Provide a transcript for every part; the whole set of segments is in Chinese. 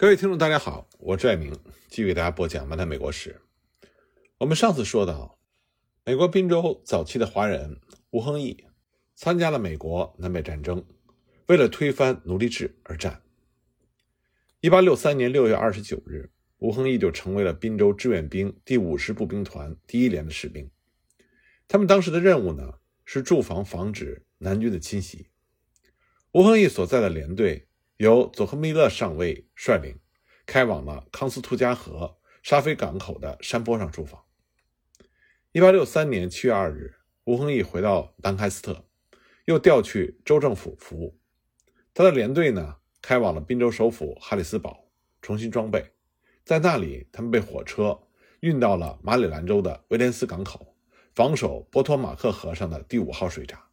各位听众，大家好，我是爱明，继续给大家播讲《漫谈美国史》。我们上次说到，美国宾州早期的华人吴亨义参加了美国南北战争，为了推翻奴隶制而战。一八六三年六月二十九日，吴亨义就成为了宾州志愿兵第五十步兵团第一连的士兵。他们当时的任务呢，是驻防防止南军的侵袭。吴亨义所在的连队。由佐赫密勒上尉率领，开往了康斯图加河沙菲港口的山坡上驻防。一八六三年七月二日，吴亨义回到兰开斯特，又调去州政府服务。他的连队呢，开往了宾州首府哈里斯堡，重新装备。在那里，他们被火车运到了马里兰州的威廉斯港口，防守波托马克河上的第五号水闸。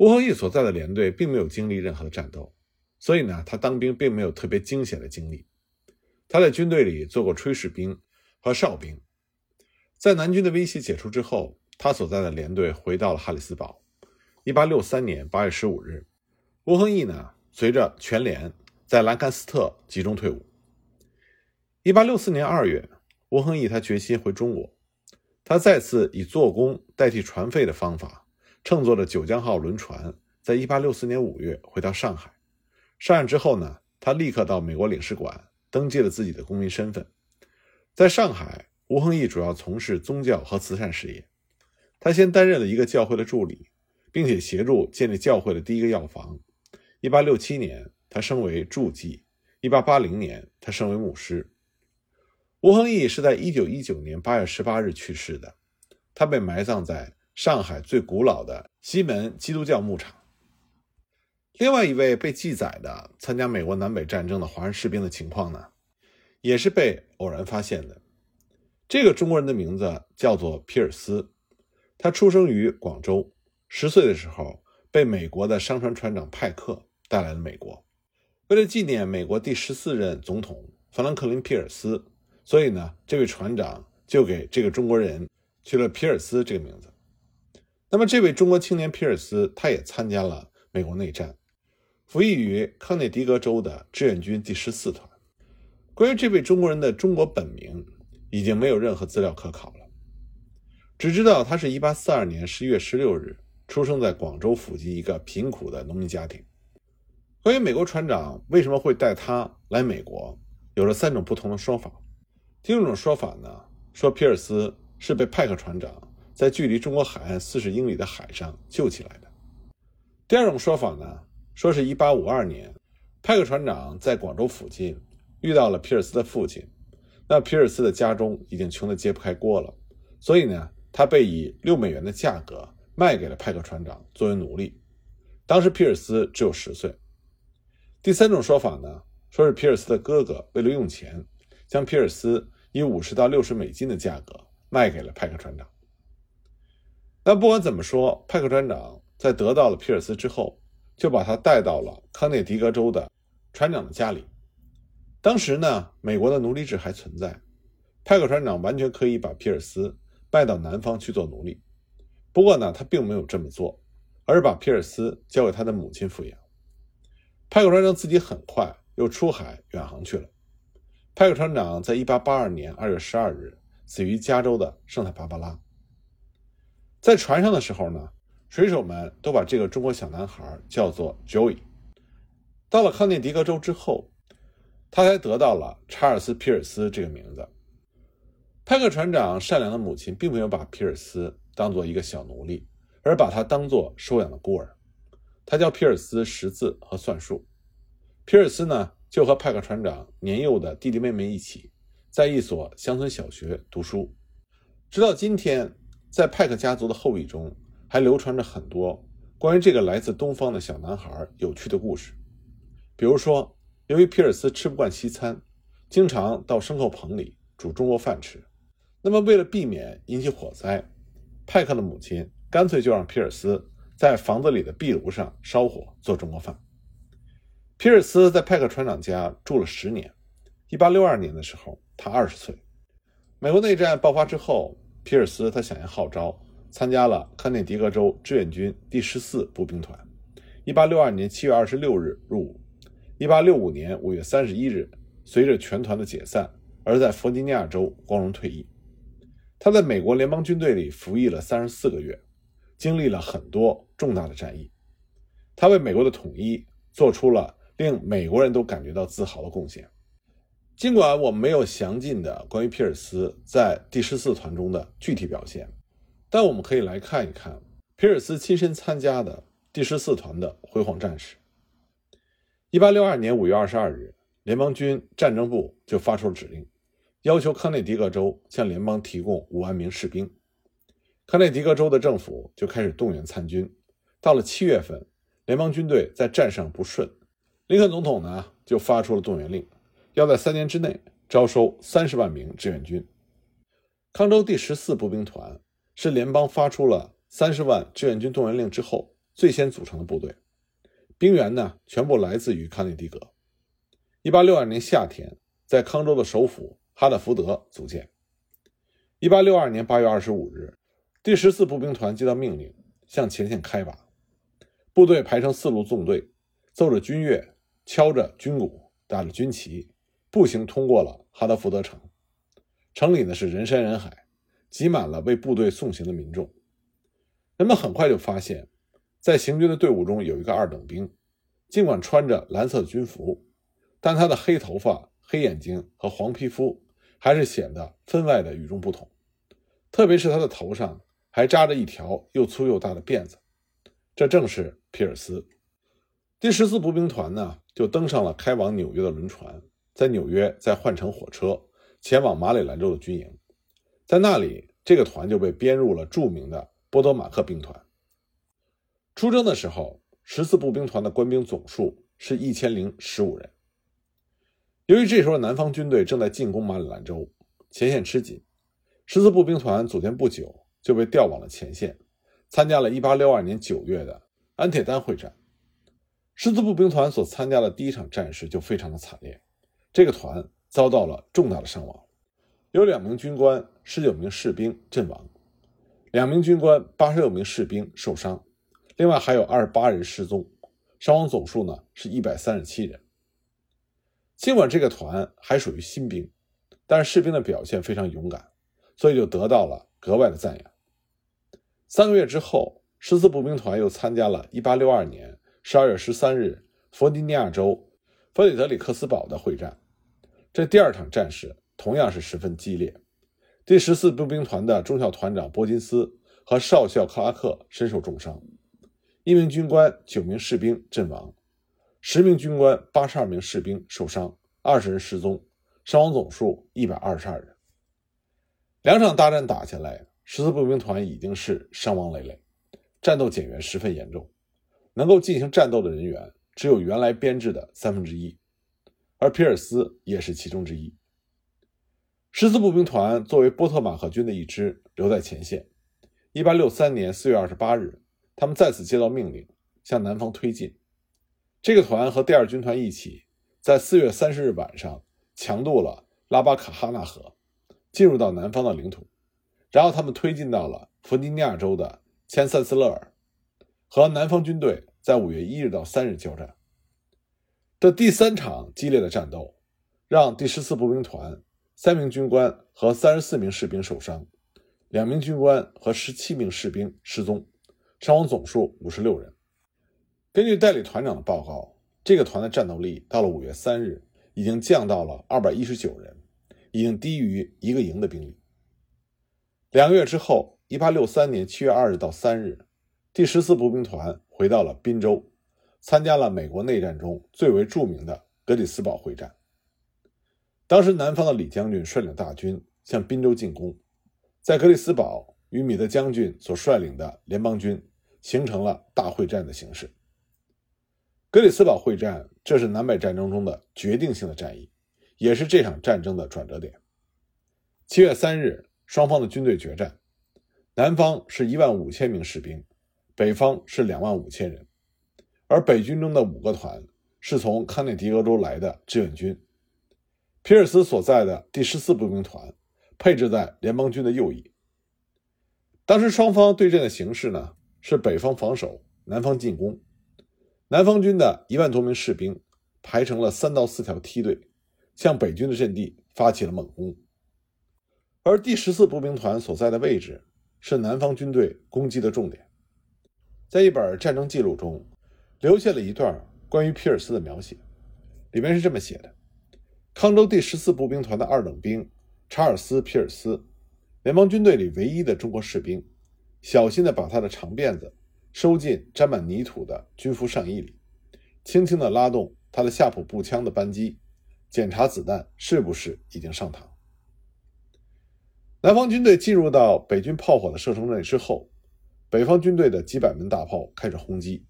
吴亨义所在的连队并没有经历任何的战斗。所以呢，他当兵并没有特别惊险的经历。他在军队里做过炊事兵和哨兵。在南军的威胁解除之后，他所在的连队回到了哈里斯堡。一八六三年八月十五日，吴亨义呢随着全连在兰堪斯特集中退伍。一八六四年二月，吴亨义他决心回中国，他再次以做工代替船费的方法，乘坐着九江号轮船，在一八六四年五月回到上海。上任之后呢，他立刻到美国领事馆登记了自己的公民身份。在上海，吴亨义主要从事宗教和慈善事业。他先担任了一个教会的助理，并且协助建立教会的第一个药房。1867年，他升为助祭；1880年，他升为牧师。吴亨义是在1919年8月18日去世的，他被埋葬在上海最古老的西门基督教牧场。另外一位被记载的参加美国南北战争的华人士兵的情况呢，也是被偶然发现的。这个中国人的名字叫做皮尔斯，他出生于广州，十岁的时候被美国的商船船长派克带来了美国。为了纪念美国第十四任总统富兰克林·皮尔斯，所以呢，这位船长就给这个中国人取了皮尔斯这个名字。那么，这位中国青年皮尔斯，他也参加了美国内战。服役于康涅狄格州的志愿军第十四团。关于这位中国人的中国本名，已经没有任何资料可考了，只知道他是一八四二年十一月十六日出生在广州附近一个贫苦的农民家庭。关于美国船长为什么会带他来美国，有了三种不同的说法。第一种说法呢，说皮尔斯是被派克船长在距离中国海岸四十英里的海上救起来的。第二种说法呢？说是一八五二年，派克船长在广州附近遇到了皮尔斯的父亲。那皮尔斯的家中已经穷得揭不开锅了，所以呢，他被以六美元的价格卖给了派克船长作为奴隶。当时皮尔斯只有十岁。第三种说法呢，说是皮尔斯的哥哥为了用钱，将皮尔斯以五十到六十美金的价格卖给了派克船长。但不管怎么说，派克船长在得到了皮尔斯之后。就把他带到了康涅狄格州的船长的家里。当时呢，美国的奴隶制还存在，派克船长完全可以把皮尔斯卖到南方去做奴隶。不过呢，他并没有这么做，而是把皮尔斯交给他的母亲抚养。派克船长自己很快又出海远航去了。派克船长在1882年2月12日死于加州的圣塔芭芭拉。在船上的时候呢。水手们都把这个中国小男孩叫做 Joey。到了康涅狄格州之后，他才得到了查尔斯·皮尔斯这个名字。派克船长善良的母亲并没有把皮尔斯当做一个小奴隶，而把他当做收养的孤儿。他教皮尔斯识字和算术。皮尔斯呢，就和派克船长年幼的弟弟妹妹一起，在一所乡村小学读书。直到今天，在派克家族的后裔中。还流传着很多关于这个来自东方的小男孩有趣的故事，比如说，由于皮尔斯吃不惯西餐，经常到牲口棚里煮中国饭吃，那么为了避免引起火灾，派克的母亲干脆就让皮尔斯在房子里的壁炉上烧火做中国饭。皮尔斯在派克船长家住了十年，一八六二年的时候，他二十岁。美国内战爆发之后，皮尔斯他响应号召。参加了康涅狄格州志愿军第十四步兵团，一八六二年七月二十六日入伍。1865年5月31日，随着全团的解散，而在弗吉尼亚州光荣退役。他在美国联邦军队里服役了34个月，经历了很多重大的战役。他为美国的统一做出了令美国人都感觉到自豪的贡献。尽管我们没有详尽的关于皮尔斯在第十四团中的具体表现，但我们可以来看一看皮尔斯亲身参加的第十四团的辉煌战史。一八六二年五月二十二日，联邦军战争部就发出了指令，要求康涅狄格州向联邦提供五万名士兵。康涅狄格州的政府就开始动员参军。到了七月份，联邦军队在战上不顺，林肯总统呢就发出了动员令。要在三年之内招收三十万名志愿军。康州第十四步兵团是联邦发出了三十万志愿军动员令之后最先组成的部队，兵员呢全部来自于康涅狄格。一八六二年夏天，在康州的首府哈德福德组建。一八六二年八月二十五日，第十四步兵团接到命令，向前线开拔。部队排成四路纵队，奏着军乐，敲着军鼓，打着军旗。步行通过了哈德福德城，城里呢是人山人海，挤满了为部队送行的民众。人们很快就发现，在行军的队伍中有一个二等兵，尽管穿着蓝色军服，但他的黑头发、黑眼睛和黄皮肤还是显得分外的与众不同。特别是他的头上还扎着一条又粗又大的辫子，这正是皮尔斯。第十四步兵团呢，就登上了开往纽约的轮船。在纽约，再换乘火车前往马里兰州的军营，在那里，这个团就被编入了著名的波多马克兵团。出征的时候，十四步兵团的官兵总数是一千零十五人。由于这时候南方军队正在进攻马里兰州，前线吃紧，十四步兵团组建不久就被调往了前线，参加了一八六二年九月的安铁丹会战。十四步兵团所参加的第一场战事就非常的惨烈。这个团遭到了重大的伤亡，有两名军官、十九名士兵阵亡，两名军官、八十六名士兵受伤，另外还有二十八人失踪，伤亡总数呢是一百三十七人。尽管这个团还属于新兵，但是士兵的表现非常勇敢，所以就得到了格外的赞扬。三个月之后，十四步兵团又参加了1862年12月13日弗吉尼亚州弗里德里克斯堡的会战。这第二场战事同样是十分激烈，第十四步兵团的中校团长波金斯和少校克拉克身受重伤，一名军官、九名士兵阵亡，十名军官、八十二名士兵受伤，二十人失踪，伤亡总数一百二十二人。两场大战打下来，十四步兵团已经是伤亡累累，战斗减员十分严重，能够进行战斗的人员只有原来编制的三分之一。而皮尔斯也是其中之一。十四步兵团作为波特马克军的一支，留在前线。一八六三年四月二十八日，他们再次接到命令，向南方推进。这个团和第二军团一起，在四月三十日晚上强渡了拉巴卡哈纳河，进入到南方的领土。然后他们推进到了弗吉尼亚州的千塞斯勒尔，和南方军队在五月一日到三日交战。这第三场激烈的战斗，让第十四步兵团三名军官和三十四名士兵受伤，两名军官和十七名士兵失踪，伤亡总数五十六人。根据代理团长的报告，这个团的战斗力到了五月三日已经降到了二百一十九人，已经低于一个营的兵力。两个月之后，一八六三年七月二日到三日，第十四步兵团回到了滨州。参加了美国内战中最为著名的格里斯堡会战。当时，南方的李将军率领大军向滨州进攻，在格里斯堡与米德将军所率领的联邦军形成了大会战的形式。格里斯堡会战，这是南北战争中的决定性的战役，也是这场战争的转折点。七月三日，双方的军队决战，南方是一万五千名士兵，北方是两万五千人。而北军中的五个团是从康涅狄格州来的志愿军，皮尔斯所在的第十四步兵团配置在联邦军的右翼。当时双方对阵的形势呢是北方防守，南方进攻。南方军的一万多名士兵排成了三到四条梯队，向北军的阵地发起了猛攻。而第十四步兵团所在的位置是南方军队攻击的重点。在一本战争记录中，留下了一段关于皮尔斯的描写，里面是这么写的：康州第十四步兵团的二等兵查尔斯·皮尔斯，联邦军队里唯一的中国士兵，小心地把他的长辫子收进沾满泥土的军服上衣里，轻轻地拉动他的夏普步枪的扳机，检查子弹是不是已经上膛。南方军队进入到北军炮火的射程内之后，北方军队的几百门大炮开始轰击，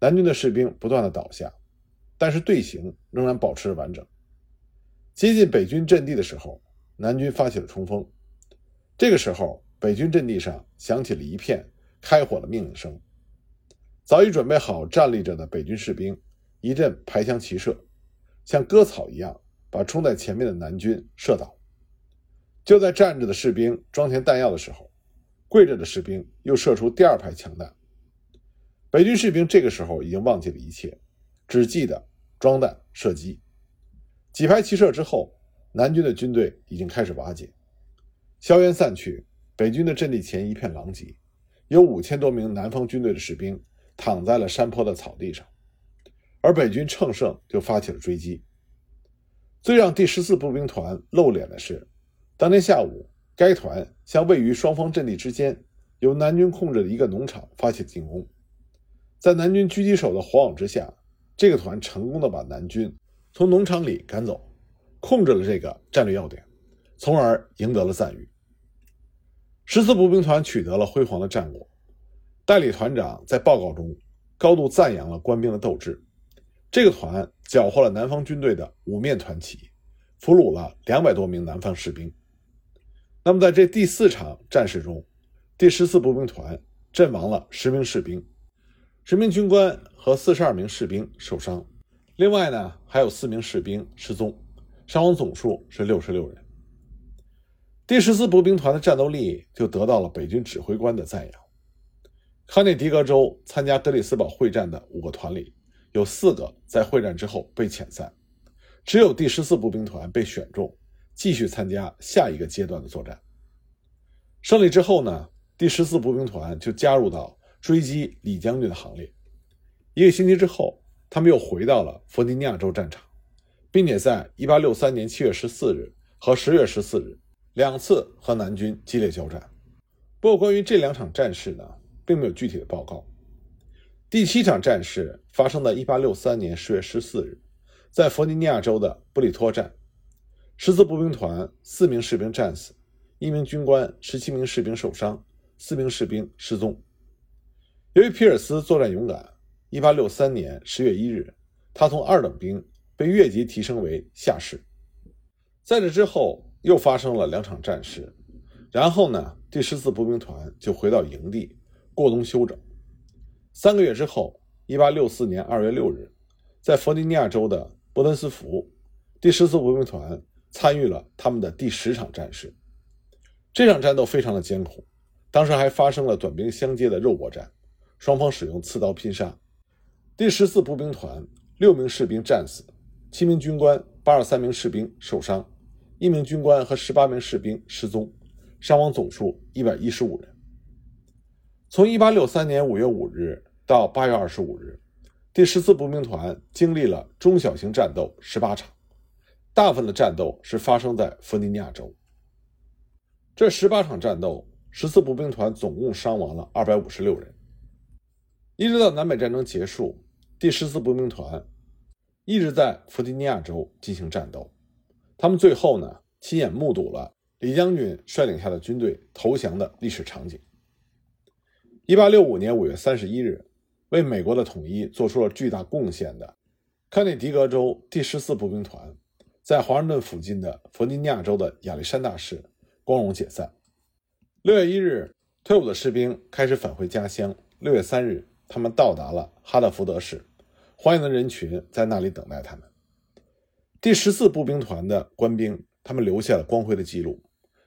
南军的士兵不断的倒下，但是队形仍然保持着完整。接近北军阵地的时候，南军发起了冲锋。这个时候，北军阵地上响起了一片开火的命令声。早已准备好站立着的北军士兵一阵排枪齐射，像割草一样把冲在前面的南军射倒。就在站着的士兵装填弹药的时候，跪着的士兵又射出第二排枪弹。北军士兵这个时候已经忘记了一切，只记得装弹射击。几排齐射之后，南军的军队已经开始瓦解，硝烟散去，北军的阵地前一片狼藉，有五千多名南方军队的士兵躺在了山坡的草地上，而北军乘胜就发起了追击。最让第十四步兵团露脸的是。当天下午，该团向位于双方阵地之间、由南军控制的一个农场发起进攻。在南军狙击手的火网之下，这个团成功的把南军从农场里赶走，控制了这个战略要点，从而赢得了赞誉。十四步兵团取得了辉煌的战果。代理团长在报告中高度赞扬了官兵的斗志。这个团缴获了南方军队的五面团旗，俘虏了两百多名南方士兵。那么，在这第四场战事中，第十四步兵团阵亡了十名士兵，十名军官和四十二名士兵受伤。另外呢，还有四名士兵失踪，伤亡总数是六十六人。第十四步兵团的战斗力就得到了北军指挥官的赞扬。康涅狄格州参加格里斯堡会战的五个团里，有四个在会战之后被遣散，只有第十四步兵团被选中。继续参加下一个阶段的作战。胜利之后呢，第十四步兵团就加入到追击李将军的行列。一个星期之后，他们又回到了弗吉尼亚州战场，并且在1863年7月14日和10月14日两次和南军激烈交战。不过，关于这两场战事呢，并没有具体的报告。第七场战事发生在1863年10月14日，在弗吉尼亚州的布里托站。十字步兵团四名士兵战死，一名军官、十七名士兵受伤，四名士兵失踪。由于皮尔斯作战勇敢，一八六三年十月一日，他从二等兵被越级提升为下士。在这之后，又发生了两场战事，然后呢，第十四步兵团就回到营地过冬休整。三个月之后，一八六四年二月六日，在弗吉尼亚州的伯恩斯福，第十四步兵团。参与了他们的第十场战事，这场战斗非常的艰苦，当时还发生了短兵相接的肉搏战，双方使用刺刀拼杀。第十四步兵团六名士兵战死，七名军官、八十三名士兵受伤，一名军官和十八名士兵失踪，伤亡总数一百一十五人。从一八六三年五月五日到八月二十五日，第十四步兵团经历了中小型战斗十八场。大部分的战斗是发生在弗吉尼亚州。这十八场战斗，十四步兵团总共伤亡了二百五十六人。一直到南北战争结束，第十四步兵团一直在弗吉尼亚州进行战斗。他们最后呢，亲眼目睹了李将军率领下的军队投降的历史场景。一八六五年五月三十一日，为美国的统一做出了巨大贡献的康涅狄格州第十四步兵团。在华盛顿附近的弗吉尼亚州的亚历山大市，光荣解散。六月一日，退伍的士兵开始返回家乡。六月三日，他们到达了哈德福德市，欢迎的人群在那里等待他们。第十四步兵团的官兵，他们留下了光辉的记录。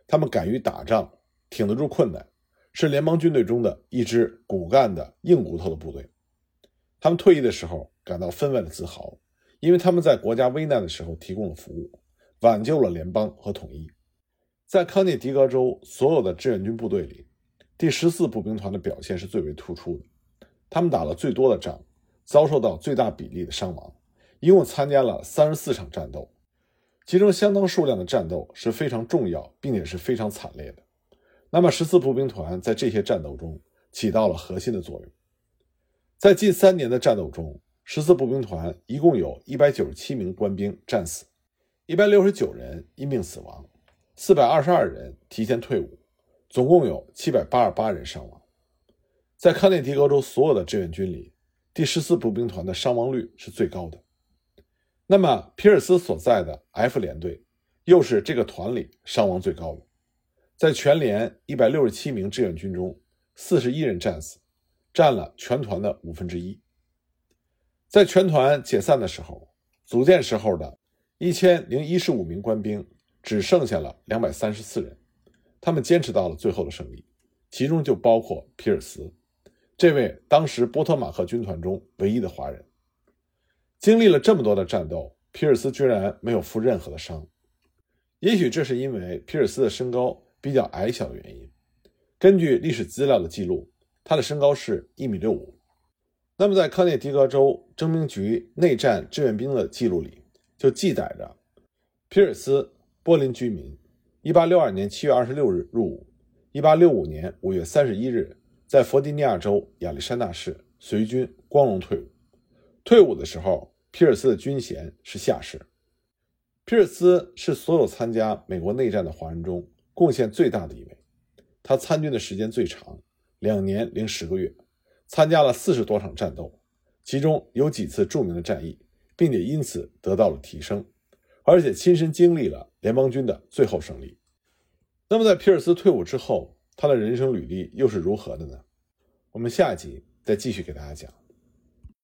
他们敢于打仗，挺得住困难，是联邦军队中的一支骨干的硬骨头的部队。他们退役的时候感到分外的自豪。因为他们在国家危难的时候提供了服务，挽救了联邦和统一。在康涅狄格州所有的志愿军部队里，第十四步兵团的表现是最为突出的。他们打了最多的仗，遭受到最大比例的伤亡，一共参加了三十四场战斗，其中相当数量的战斗是非常重要并且是非常惨烈的。那么，十四步兵团在这些战斗中起到了核心的作用。在近三年的战斗中，十四步兵团一共有一百九十七名官兵战死，一百六十九人因病死亡，四百二十二人提前退伍，总共有七百八十八人伤亡。在康涅狄格州所有的志愿军里，第十四步兵团的伤亡率是最高的。那么，皮尔斯所在的 F 连队又是这个团里伤亡最高的。在全连一百六十七名志愿军中，四十一人战死，占了全团的五分之一。在全团解散的时候，组建时候的一千零一十五名官兵只剩下了两百三十四人，他们坚持到了最后的胜利，其中就包括皮尔斯。这位当时波特马克军团中唯一的华人，经历了这么多的战斗，皮尔斯居然没有负任何的伤。也许这是因为皮尔斯的身高比较矮小的原因。根据历史资料的记录，他的身高是一米六五。那么，在康涅狄格州征兵局内战志愿兵的记录里，就记载着皮尔斯，柏林居民，1862年7月26日入伍，1865年5月31日。在弗吉尼亚州亚历山大市随军光荣退伍。退伍的时候，皮尔斯的军衔是下士。皮尔斯是所有参加美国内战的华人中贡献最大的一位。他参军的时间最长，两年零十个月，参加了四十多场战斗，其中有几次著名的战役，并且因此得到了提升，而且亲身经历了联邦军的最后胜利。那么，在皮尔斯退伍之后，他的人生履历又是如何的呢？我们下集再继续给大家讲。